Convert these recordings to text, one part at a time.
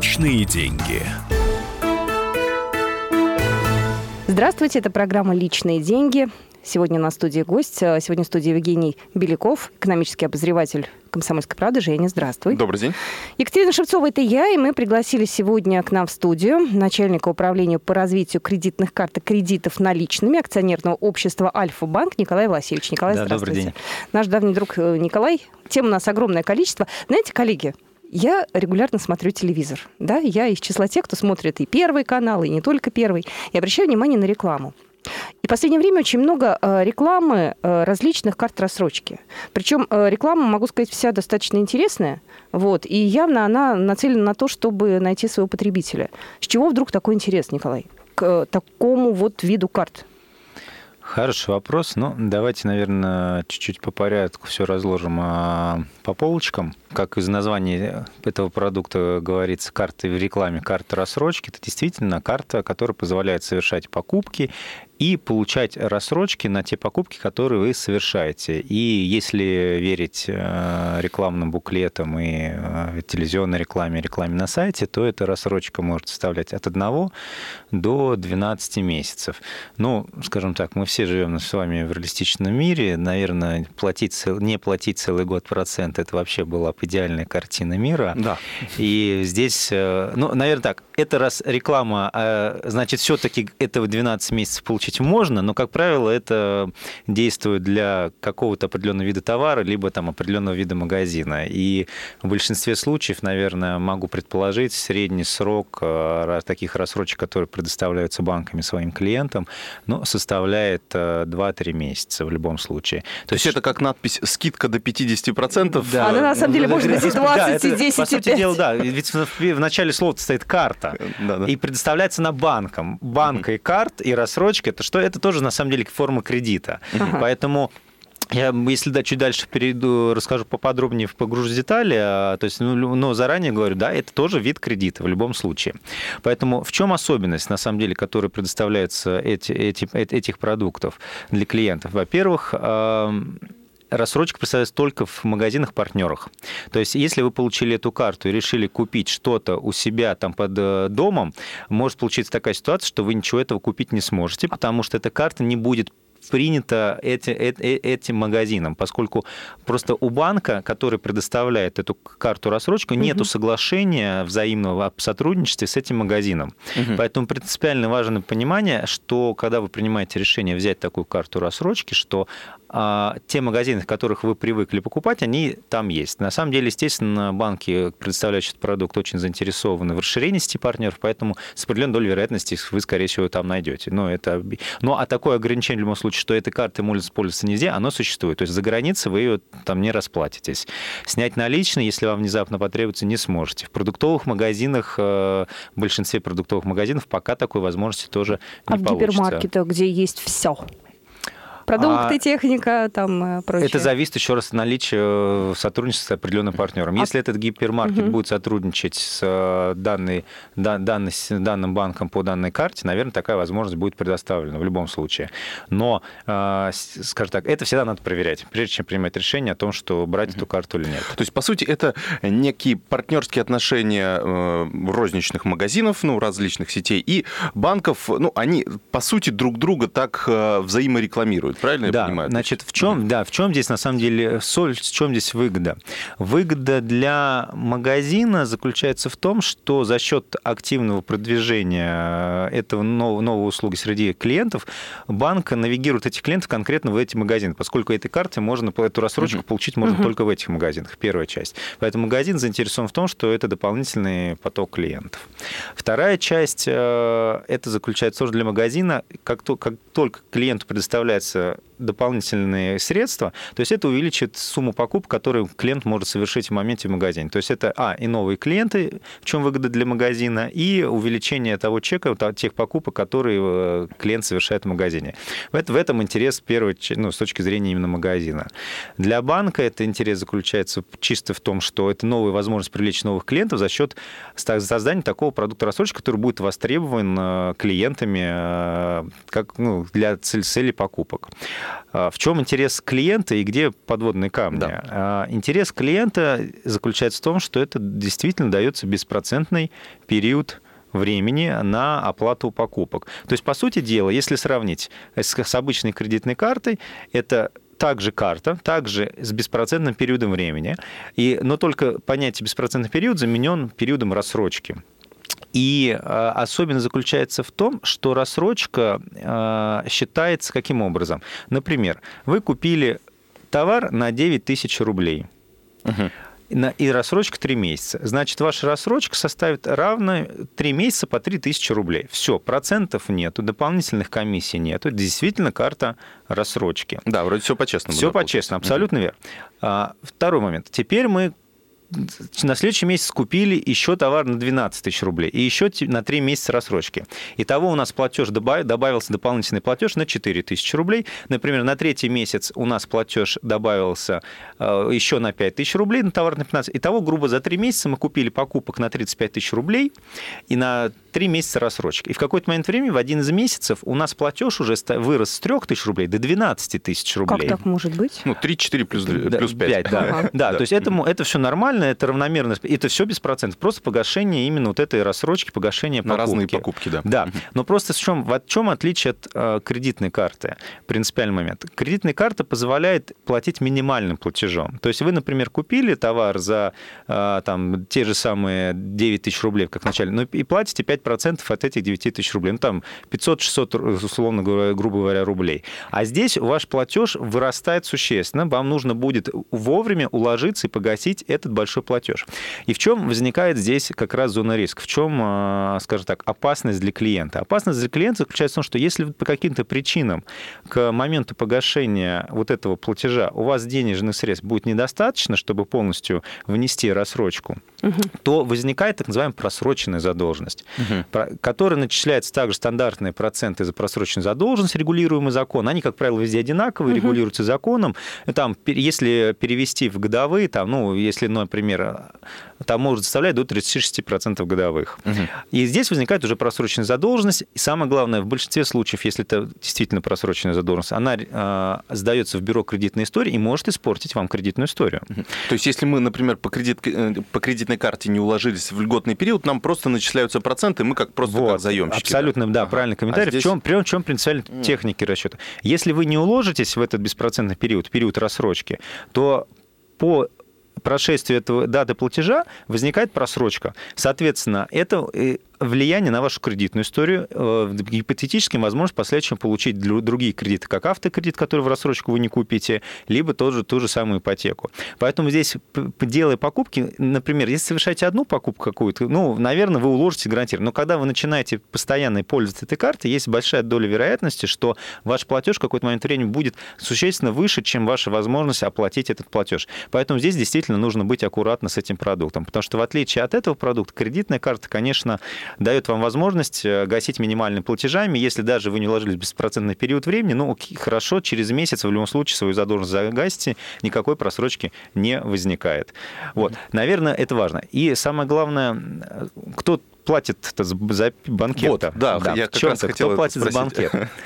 Личные деньги. Здравствуйте, это программа «Личные деньги». Сегодня на студии гость. Сегодня в студии Евгений Беляков, экономический обозреватель «Комсомольской правды». Женя, здравствуй. Добрый день. Екатерина Шевцова, это я, и мы пригласили сегодня к нам в студию начальника управления по развитию кредитных карт и кредитов наличными акционерного общества «Альфа-банк» Николай Васильевич. Николай, да, здравствуйте. Добрый день. Наш давний друг э, Николай. Тем у нас огромное количество. Знаете, коллеги, я регулярно смотрю телевизор. Да? Я из числа тех, кто смотрит и первый канал, и не только первый. И обращаю внимание на рекламу. И в последнее время очень много э, рекламы э, различных карт рассрочки. Причем э, реклама, могу сказать, вся достаточно интересная. Вот, и явно она нацелена на то, чтобы найти своего потребителя. С чего вдруг такой интерес, Николай, к такому вот виду карт? Хороший вопрос. Ну, давайте, наверное, чуть-чуть по порядку все разложим а, по полочкам. Как из названия этого продукта говорится, карты в рекламе, карта рассрочки, это действительно карта, которая позволяет совершать покупки и получать рассрочки на те покупки, которые вы совершаете. И если верить э, рекламным буклетам и э, телевизионной рекламе, рекламе на сайте, то эта рассрочка может составлять от 1 до 12 месяцев. Ну, скажем так, мы все живем с вами в реалистичном мире. Наверное, платить, не платить целый год процент, это вообще была бы идеальная картина мира. Да. И здесь, э, ну, наверное так, это раз реклама, значит, все-таки этого 12 месяцев получить получить можно, но, как правило, это действует для какого-то определенного вида товара, либо там определенного вида магазина. И в большинстве случаев, наверное, могу предположить, средний срок э, таких рассрочек, которые предоставляются банками своим клиентам, ну, составляет 2-3 э, месяца в любом случае. То, То есть это как надпись «скидка до 50%»? Да. Она на самом деле может быть и 20, да, и 10, По сути дела, да. Ведь в начале слова стоит карта. Да, да. И предоставляется на банком. Банка и карт, и рассрочка это что это тоже на самом деле форма кредита. Ага. Поэтому я, если да, чуть дальше перейду, расскажу поподробнее, погружусь в детали, а, то есть, ну, но заранее говорю, да, это тоже вид кредита в любом случае. Поэтому в чем особенность, на самом деле, которая предоставляется эти, эти, этих продуктов для клиентов? Во-первых, рассрочка представляется только в магазинах-партнерах. То есть, если вы получили эту карту и решили купить что-то у себя там под э, домом, может получиться такая ситуация, что вы ничего этого купить не сможете, потому что эта карта не будет принято эти, эти, э, этим магазином, поскольку просто у банка, который предоставляет эту карту рассрочку, угу. нету соглашения взаимного о сотрудничестве с этим магазином. Угу. Поэтому принципиально важно понимание, что когда вы принимаете решение взять такую карту рассрочки, что те магазины, в которых вы привыкли покупать, они там есть. На самом деле, естественно, банки, предоставляющие этот продукт, очень заинтересованы в расширении сети партнеров, поэтому с определенной долей вероятности вы, скорее всего, там найдете. Но это... Ну, а такое ограничение в любом случае, что этой картой может использоваться нельзя, оно существует. То есть за границей вы ее там не расплатитесь. Снять наличные, если вам внезапно потребуется, не сможете. В продуктовых магазинах, э, в большинстве продуктовых магазинов пока такой возможности тоже не а получится. А в гипермаркетах, где есть все? Продукты, а, техника, там э, прочее. Это зависит еще раз от наличия э, сотрудничества с определенным партнером. А Если а... этот гипермаркет угу. будет сотрудничать с э, данной, да, данной, данным банком по данной карте, наверное, такая возможность будет предоставлена в любом случае. Но, скажем так, это всегда надо проверять, прежде чем принимать решение о том, что брать угу. эту карту или нет. То есть, по сути, это некие партнерские отношения розничных магазинов, ну, различных сетей, и банков, ну, они, по сути, друг друга так взаиморекламируют правильно да, я понимаю? Значит, в чем, да, в чем здесь на самом деле соль, в чем здесь выгода? Выгода для магазина заключается в том, что за счет активного продвижения этого нового, новой услуги среди клиентов банк навигирует этих клиентов конкретно в эти магазины, поскольку этой карты можно, эту рассрочку uh-huh. получить можно uh-huh. только в этих магазинах, первая часть. Поэтому магазин заинтересован в том, что это дополнительный поток клиентов. Вторая часть, э, это заключается тоже для магазина, как, то, как только клиенту предоставляется uh, дополнительные средства, то есть это увеличит сумму покупок, которую клиент может совершить в моменте в магазине. То есть это, а, и новые клиенты, в чем выгода для магазина, и увеличение того чека, тех покупок, которые э, клиент совершает в магазине. В этом интерес первый, ну, с точки зрения именно магазина. Для банка это интерес заключается чисто в том, что это новая возможность привлечь новых клиентов за счет создания такого продукта рассрочки, который будет востребован э, клиентами э, как, ну, для цели покупок. В чем интерес клиента и где подводные камни? Да. Интерес клиента заключается в том, что это действительно дается беспроцентный период времени на оплату покупок. То есть, по сути дела, если сравнить с, с обычной кредитной картой, это также карта, также с беспроцентным периодом времени, и, но только понятие беспроцентный период заменен периодом рассрочки. И э, особенность заключается в том, что рассрочка э, считается каким образом? Например, вы купили товар на 9 тысяч рублей. Угу и рассрочка 3 месяца. Значит, ваша рассрочка составит равно 3 месяца по 3000 рублей. Все, процентов нету, дополнительных комиссий нету. Действительно карта рассрочки. Да, вроде все по-честному. Все по-честному, абсолютно угу. верно. А, второй момент. Теперь мы на следующий месяц купили еще товар на 12 тысяч рублей и еще на 3 месяца рассрочки. Итого у нас платеж добавился дополнительный платеж на 4 тысячи рублей. Например, на третий месяц у нас платеж добавился э, еще на 5 тысяч рублей, на товар на 15. Итого, грубо, за 3 месяца мы купили покупок на 35 тысяч рублей и на 3 месяца рассрочки. И в какой-то момент времени, в один из месяцев, у нас платеж уже вырос с 3 тысяч рублей до 12 тысяч рублей. Как так может быть? Ну, 3-4 плюс, плюс 5. 5 да. Ага. да, то есть этому, это все нормально нормально, это равномерно. Это все без процентов. Просто погашение именно вот этой рассрочки, погашение покупки. На разные покупки, да. Да. Но просто в чем, в чем отличие от э, кредитной карты? Принципиальный момент. Кредитная карта позволяет платить минимальным платежом. То есть вы, например, купили товар за э, там, те же самые 9 тысяч рублей, как в начале, ну, и платите 5% от этих 9 тысяч рублей. Ну, там 500-600, условно говоря, грубо говоря, рублей. А здесь ваш платеж вырастает существенно. Вам нужно будет вовремя уложиться и погасить этот большой большой платеж. И в чем возникает здесь как раз зона риска? В чем, а, скажем так, опасность для клиента? Опасность для клиента заключается в том, что если по каким-то причинам к моменту погашения вот этого платежа у вас денежных средств будет недостаточно, чтобы полностью внести рассрочку, угу. то возникает так называемая просроченная задолженность, угу. которая начисляется также стандартные проценты за просроченную задолженность, регулируемый закон. Они, как правило, везде одинаковые, угу. регулируются законом. Там, если перевести в годовые, там, ну, если, например, например, там может составлять до 36% годовых. Угу. И здесь возникает уже просроченная задолженность. И самое главное, в большинстве случаев, если это действительно просроченная задолженность, она э, сдается в бюро кредитной истории и может испортить вам кредитную историю. Угу. То есть, если мы, например, по, кредит, э, по кредитной карте не уложились в льготный период, нам просто начисляются проценты, мы как просто вот, как заемщики. Абсолютно, да, да ага. правильный комментарий. А здесь... В чем, в чем принципиальная техники расчета? Если вы не уложитесь в этот беспроцентный период, период рассрочки, то по прошествии этого даты платежа возникает просрочка. Соответственно, это э, влияние на вашу кредитную историю, э, гипотетически возможность в последующем получить другие кредиты, как автокредит, который в рассрочку вы не купите, либо тоже ту же самую ипотеку. Поэтому здесь, делая покупки, например, если совершаете одну покупку какую-то, ну, наверное, вы уложите гарантированно. Но когда вы начинаете постоянно пользоваться этой картой, есть большая доля вероятности, что ваш платеж в какой-то момент времени будет существенно выше, чем ваша возможность оплатить этот платеж. Поэтому здесь действительно нужно быть аккуратно с этим продуктом, потому что в отличие от этого продукта, кредитная карта, конечно, дает вам возможность э, гасить минимальными платежами. Если даже вы не уложились в беспроцентный период времени, ну, хорошо, через месяц в любом случае свою задолженность загасите, никакой просрочки не возникает. Вот. Наверное, это важно. И самое главное, кто платит за банкет? Вот, да, да, я как раз хотел Кто платит спросить. за банкет?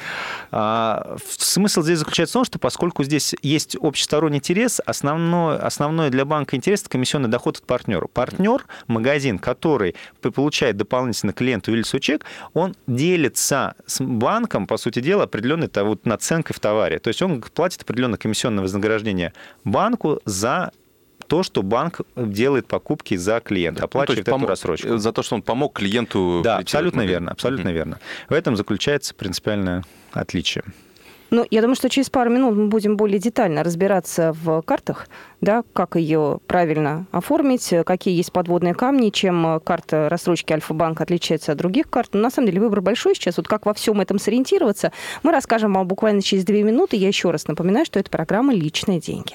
А, смысл здесь заключается в том, что поскольку здесь есть общесторонний интерес, основной, основной для банка интерес – это комиссионный доход от партнера. Партнер, магазин, который получает дополнительно клиенту или чек, он делится с банком, по сути дела, определенной вот, наценкой в товаре. То есть он платит определенное комиссионное вознаграждение банку за то, что банк делает покупки за клиента, ну, оплачивает ну, эту рассрочку. За то, что он помог клиенту. Да, абсолютно верно, абсолютно mm-hmm. верно. В этом заключается принципиальное отличие. Ну, я думаю, что через пару минут мы будем более детально разбираться в картах, да, как ее правильно оформить, какие есть подводные камни, чем карта рассрочки Альфа-банка отличается от других карт. Но на самом деле выбор большой сейчас. Вот как во всем этом сориентироваться, мы расскажем вам буквально через две минуты. Я еще раз напоминаю, что это программа «Личные деньги».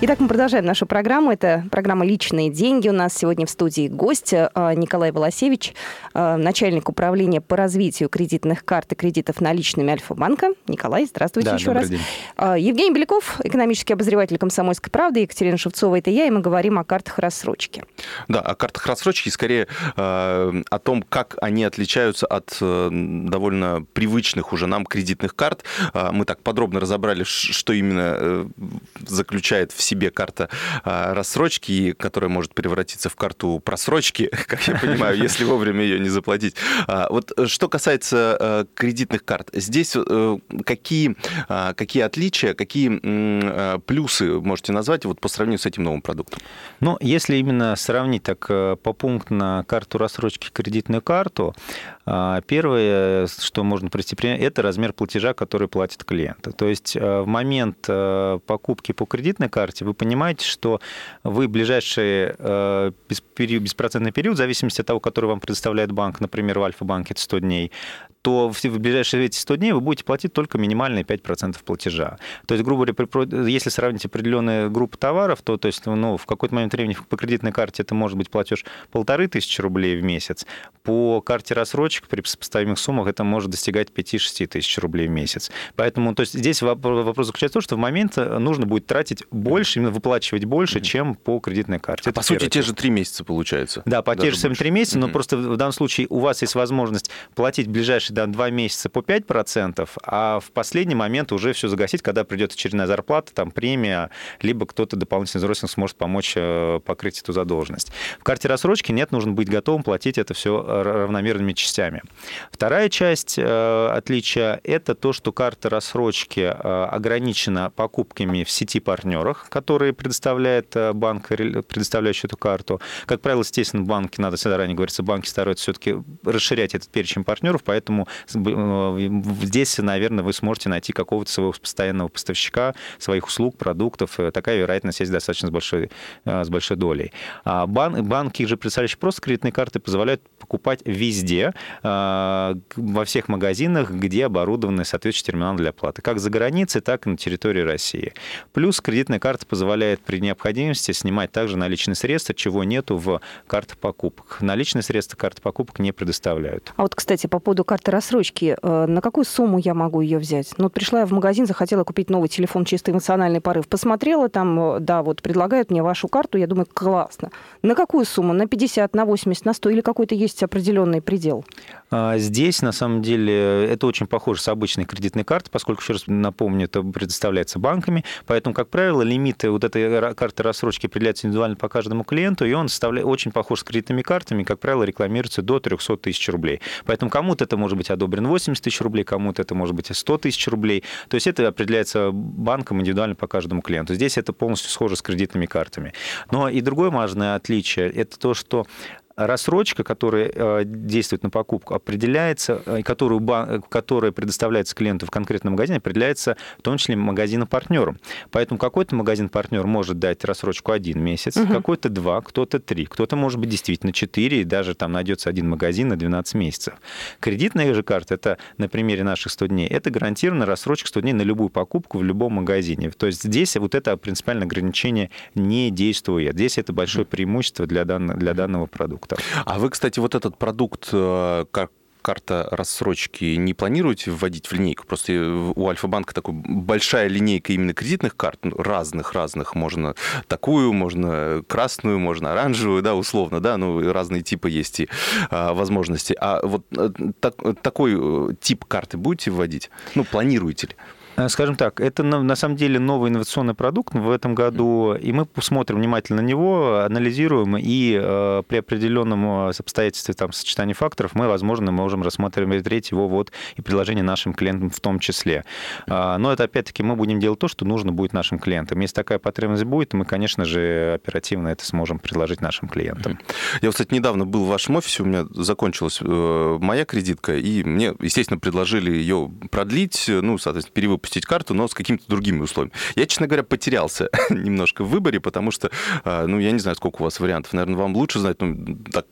Итак, мы продолжаем нашу программу. Это программа «Личные деньги». У нас сегодня в студии гость э, Николай Волосевич, э, начальник управления по развитию кредитных карт и кредитов наличными Альфа-банка. Николай, здравствуйте Да, еще раз. день. Э, Евгений Беляков, экономический обозреватель «Комсомольской правды», Екатерина Шевцова, это я, и мы говорим о картах рассрочки. Да, о картах рассрочки, скорее э, о том, как они отличаются от э, довольно привычных уже нам кредитных карт. Э, мы так подробно разобрали, что именно э, заключает в себе карта э, рассрочки, которая может превратиться в карту просрочки, как я понимаю, если вовремя ее не заплатить. Вот что касается кредитных карт, здесь какие, какие отличия, какие плюсы можете назвать вот по сравнению с этим новым продуктом? Ну, если именно сравнить так э, пунктно карту рассрочки, кредитную карту, первое, что можно привести пример, это размер платежа, который платит клиент. То есть э, в момент э, покупки по кредитной карте вы понимаете, что вы ближайший э, беспроцентный период, в зависимости от того, который вам предоставляет банк, например, в Альфа-банке это 100 дней, то в ближайшие эти 100 дней вы будете платить только минимальные 5% платежа. То есть, грубо говоря, если сравнить определенные группы товаров, то, то есть, ну, в какой-то момент времени по кредитной карте это может быть платеж полторы тысячи рублей в месяц, по карте рассрочек при сопоставимых суммах это может достигать 5-6 тысяч рублей в месяц. Поэтому то есть, здесь воп- вопрос заключается в том, что в момент э, нужно будет тратить больше, именно выплачивать больше, чем по кредитной карте. А по сути, те же три месяца получается. Да, по те же самые три месяца, но просто в данном случае у вас есть возможность платить в ближайшие да, два месяца по 5%, а в последний момент уже все загасить, когда придет очередная зарплата, там премия, либо кто-то дополнительный взрослый сможет помочь э, покрыть эту задолженность. В карте рассрочки нет, нужно быть готовым платить это все равномерными частями. Вторая часть э, отличия – это то, что карта рассрочки э, ограничена покупками в сети партнерах, которые предоставляет э, банк, ре- предоставляющий эту карту. Как правило, естественно, банки, надо всегда ранее говорится, банки стараются все-таки расширять этот перечень партнеров, поэтому здесь, наверное, вы сможете найти какого-то своего постоянного поставщика своих услуг, продуктов. Такая вероятность есть достаточно с большой, с большой долей. А бан- банки же, представляющие просто кредитные карты, позволяют покупать везде, во всех магазинах, где оборудованы соответствующие терминалы для оплаты, как за границей, так и на территории России. Плюс кредитная карта позволяет при необходимости снимать также наличные средства, чего нету в картах покупок. Наличные средства карты покупок не предоставляют. А вот, кстати, по поводу карты рассрочки, э, на какую сумму я могу ее взять? Ну, вот пришла я в магазин, захотела купить новый телефон, чисто эмоциональный порыв. Посмотрела там, э, да, вот предлагают мне вашу карту, я думаю, классно. На какую сумму? На 50, на 80, на 100 или какой-то есть определенный предел? А Здесь, на самом деле, это очень похоже с обычной кредитной картой, поскольку, еще раз напомню, это предоставляется банками, поэтому, как правило, лимиты вот этой карты рассрочки определяются индивидуально по каждому клиенту, и он составляет, очень похож с кредитными картами, как правило, рекламируется до 300 тысяч рублей. Поэтому кому-то это может быть одобрено 80 тысяч рублей, кому-то это может быть 100 тысяч рублей. То есть это определяется банком индивидуально по каждому клиенту. Здесь это полностью схоже с кредитными картами. Но и другое важное отличие – это то, что рассрочка, которая э, действует на покупку, определяется, э, которую, бан- которая предоставляется клиенту в конкретном магазине, определяется в том числе магазином-партнером. Поэтому какой-то магазин-партнер может дать рассрочку один месяц, Мгм. какой-то два, кто-то три, кто-то может быть действительно четыре, и даже там найдется один магазин на 12 месяцев. Кредитная же карта, это на примере наших 100 дней, это гарантированно рассрочка 100 дней на любую покупку в любом магазине. То есть здесь вот это принципиальное ограничение не действует. Здесь это большое преимущество для, данного для данного продукта. А вы, кстати, вот этот продукт, э, как карта рассрочки не планируете вводить в линейку? Просто у Альфа-банка такой большая линейка именно кредитных карт, ну, разных-разных. Можно такую, можно красную, можно оранжевую, да, условно, да, ну, разные типы есть и а, возможности. А вот э, так- такой э, тип карты будете вводить? Ну, планируете ли? Э, скажем так, это на самом деле новый инновационный продукт в этом году, и мы посмотрим внимательно на него, анализируем, и э, при определенном обстоятельстве там, сочетании факторов мы, возможно, можем рассмотреть его вот и предложение нашим клиентам в том числе. А, но это, опять-таки, мы будем делать то, что нужно будет нашим клиентам. Если такая потребность будет, мы, конечно же, оперативно это сможем предложить нашим клиентам. Я, кстати, недавно был в вашем офисе, у меня закончилась э, моя кредитка, и мне, естественно, предложили ее продлить, ну, соответственно, перевыпустить карту, но с какими-то другими условиями. Я, честно говоря, потерялся немножко в выборе, потому что, э, ну, я не знаю, сколько у вас вариантов, наверное, вам лучше знать, но так,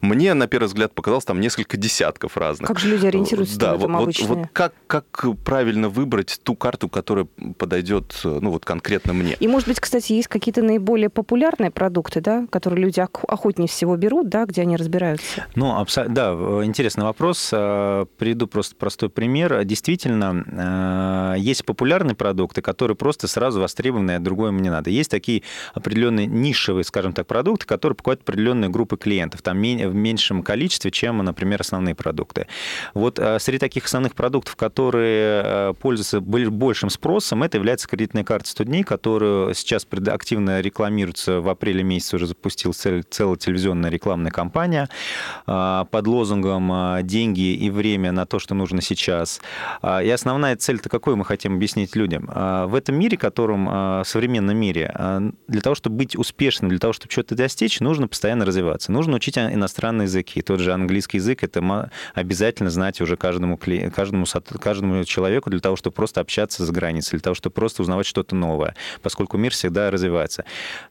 мне, на первый взгляд, показалось там несколько десятков разных. Как же люди ориентируются да, в этом вот? Вот, как, как правильно выбрать ту карту, которая подойдет, ну, вот конкретно мне? И, может быть, кстати, есть какие-то наиболее популярные продукты, да, которые люди охотнее всего берут, да, где они разбираются? Ну, абсо... да, интересный вопрос. Э, приведу просто простой пример. Действительно, э, есть популярные продукты, которые просто сразу востребованы, а другое мне надо. Есть такие определенные нишевые, скажем так, продукты, которые покупают определенные группы клиентов, там в меньшем количестве, чем, например, основные продукты. Вот э, среди таких основных продуктов, которые пользуются большим спросом, это является кредитная карта 100 дней, которую сейчас активно рекламируется в апреле месяце уже запустил целая телевизионная рекламная кампания а, под лозунгом а, «Деньги и время на то, что нужно сейчас». А, и основная цель-то какой мы хотим объяснить людям? В этом мире, котором, в современном мире, для того, чтобы быть успешным, для того, чтобы что-то достичь, нужно постоянно развиваться. Нужно учить иностранные языки. Тот же английский язык, это обязательно знать уже каждому, каждому, каждому человеку для того, чтобы просто общаться за границей, для того, чтобы просто узнавать что-то новое, поскольку мир всегда развивается.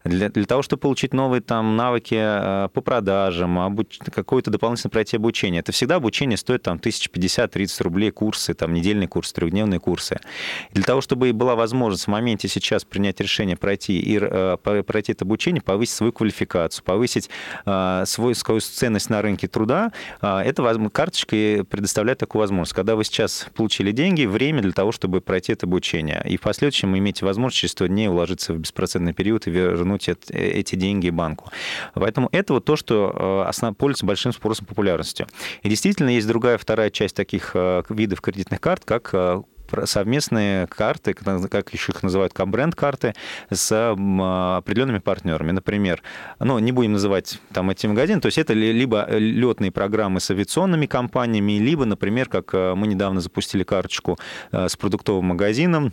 Для, для того, чтобы получить новые там навыки по продажам, обуч... какое-то дополнительное пройти обучение. Это всегда обучение стоит там 1050-30 рублей курсы, там недельный курс, трехдневные курсы. Для того, чтобы была возможность в моменте сейчас принять решение пройти и э, пройти это обучение, повысить свою квалификацию, повысить э, свою, свою ценность на рынке труда, эта карточка предоставляет такую возможность. Когда вы сейчас получили деньги, время для того, чтобы пройти это обучение. И в последующем имеете возможность через 100 дней уложиться в беспроцентный период и вернуть эти деньги банку. Поэтому это вот то, что э, пользуется большим спросом популярностью. И действительно есть другая, вторая часть таких э, видов кредитных карт, как э, совместные карты, как еще их называют, бренд-карты, с определенными партнерами. Например, ну, не будем называть там эти магазины, то есть это либо летные программы с авиационными компаниями, либо, например, как мы недавно запустили карточку с продуктовым магазином, а,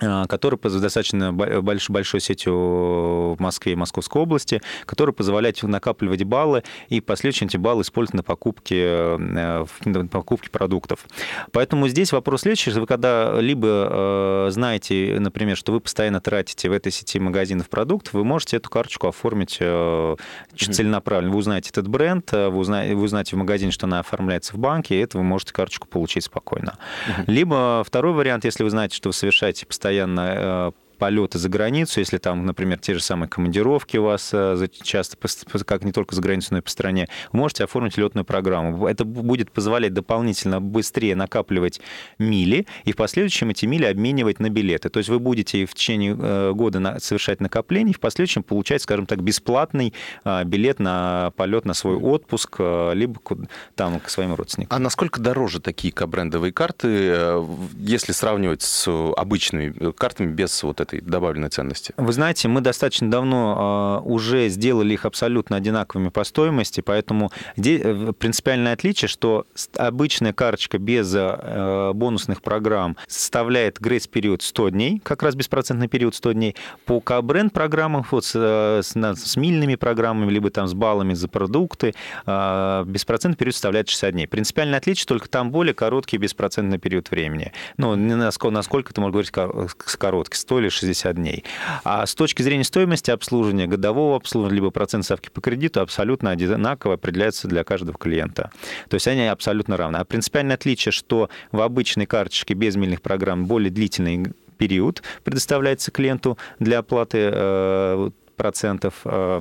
который достаточно большой, большой сетью в Москве и Московской области, который позволяет накапливать баллы и последующие эти баллы использовать на покупке, э, на покупке продуктов. Поэтому здесь вопрос следующий. Вы когда либо э, знаете, например, что вы постоянно тратите в этой сети магазинов продукт, вы можете эту карточку оформить mm-hmm. целенаправленно. Вы узнаете этот бренд, вы узнаете, вы узнаете в магазине, что она оформляется в банке, и это вы можете карточку получить спокойно. Либо второй вариант, если вы знаете, что вы совершаете постоянно постоянно э, полеты за границу, если там, например, те же самые командировки у вас э, часто, как не только за границу, но и по стране, можете оформить летную программу. Это будет позволять дополнительно быстрее накапливать мили и в последующем эти мили обменивать на билеты. То есть вы будете в течение э, года совершать накопление и в последующем получать, скажем так, бесплатный билет на полет на свой отпуск, либо там к своим родственникам. А насколько дороже такие брендовые карты, если сравнивать с обычными картами без вот этой добавленной ценности? Вы знаете, мы достаточно давно э, уже сделали их абсолютно одинаковыми по стоимости, поэтому э, принципиальное отличие, что обычная карточка без э, бонусных программ составляет грейс-период 100 дней, как раз беспроцентный период 100 дней. По бренд программам вот с, с, с мильными программами, либо там с баллами за продукты, беспроцентный период составляет 60 дней. Принципиальное отличие только там более короткий беспроцентный период времени. Ну, насколько, насколько ты можешь говорить короткий, 100 или 60 дней. А с точки зрения стоимости обслуживания, годового обслуживания, либо процент ставки по кредиту абсолютно одинаково определяется для каждого клиента. То есть они абсолютно равны. А принципиальное отличие, что в обычной карточке без мильных программ более длительный период предоставляется клиенту для оплаты э, процентов. Э,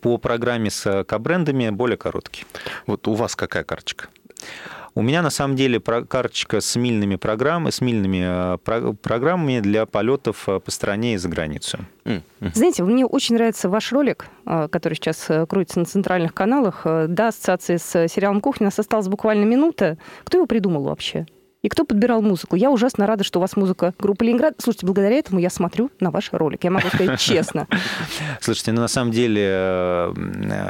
по программе с кабрендами более короткий. Вот у вас какая карточка? У меня на самом деле карточка с мильными программами, с мильными э, программами для полетов э, по стране и за границу. Знаете, мне очень нравится ваш ролик, э, который сейчас крутится на центральных каналах. До ассоциации с сериалом «Кухня» у нас осталась буквально минута. Кто его придумал вообще? И кто подбирал музыку. Я ужасно рада, что у вас музыка группы Ленинград. Слушайте, благодаря этому я смотрю на ваш ролик. Я могу сказать честно. Слушайте, ну на самом деле э,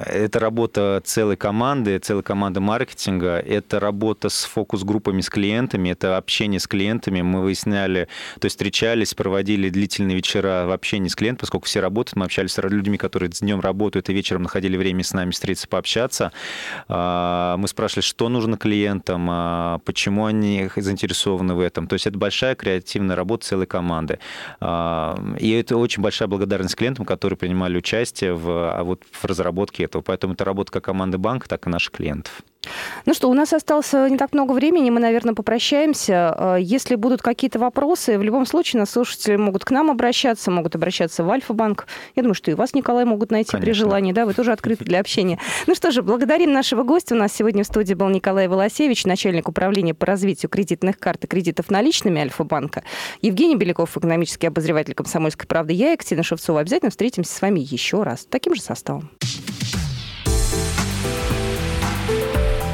это работа целой команды, целой команды маркетинга, это работа с фокус-группами, с клиентами, это общение с клиентами. Мы выясняли, то есть встречались, проводили длительные вечера в общении с клиентом, поскольку все работают, мы общались с людьми, которые днем работают и вечером находили время с нами встретиться, пообщаться. А, мы спрашивали, что нужно клиентам, а, почему они заинтересованы в этом. То есть это большая креативная работа целой команды. А, и это очень большая благодарность клиентам, которые принимали участие в, а вот в разработке этого. Поэтому это работа как команды банка, так и наших клиентов. Ну что, у нас осталось не так много времени, мы, наверное, попрощаемся. Если будут какие-то вопросы, в любом случае нас слушатели могут к нам обращаться, могут обращаться в Альфа-банк. Я думаю, что и вас, Николай, могут найти Конечно. при желании, да, вы тоже открыты для общения. Ну что же, благодарим нашего гостя. У нас сегодня в студии был Николай Волосевич, начальник управления по развитию кредитных карт и кредитов наличными Альфа-банка. Евгений Беляков, экономический обозреватель «Комсомольской правды». Я, Екатерина Шевцова. Обязательно встретимся с вами еще раз. Таким же составом.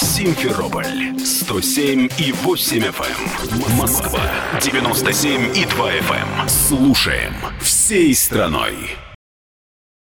Эм. Симферополь 107 и 8 FM. Эм. Москва 97 и 2 FM. Слушаем всей страной.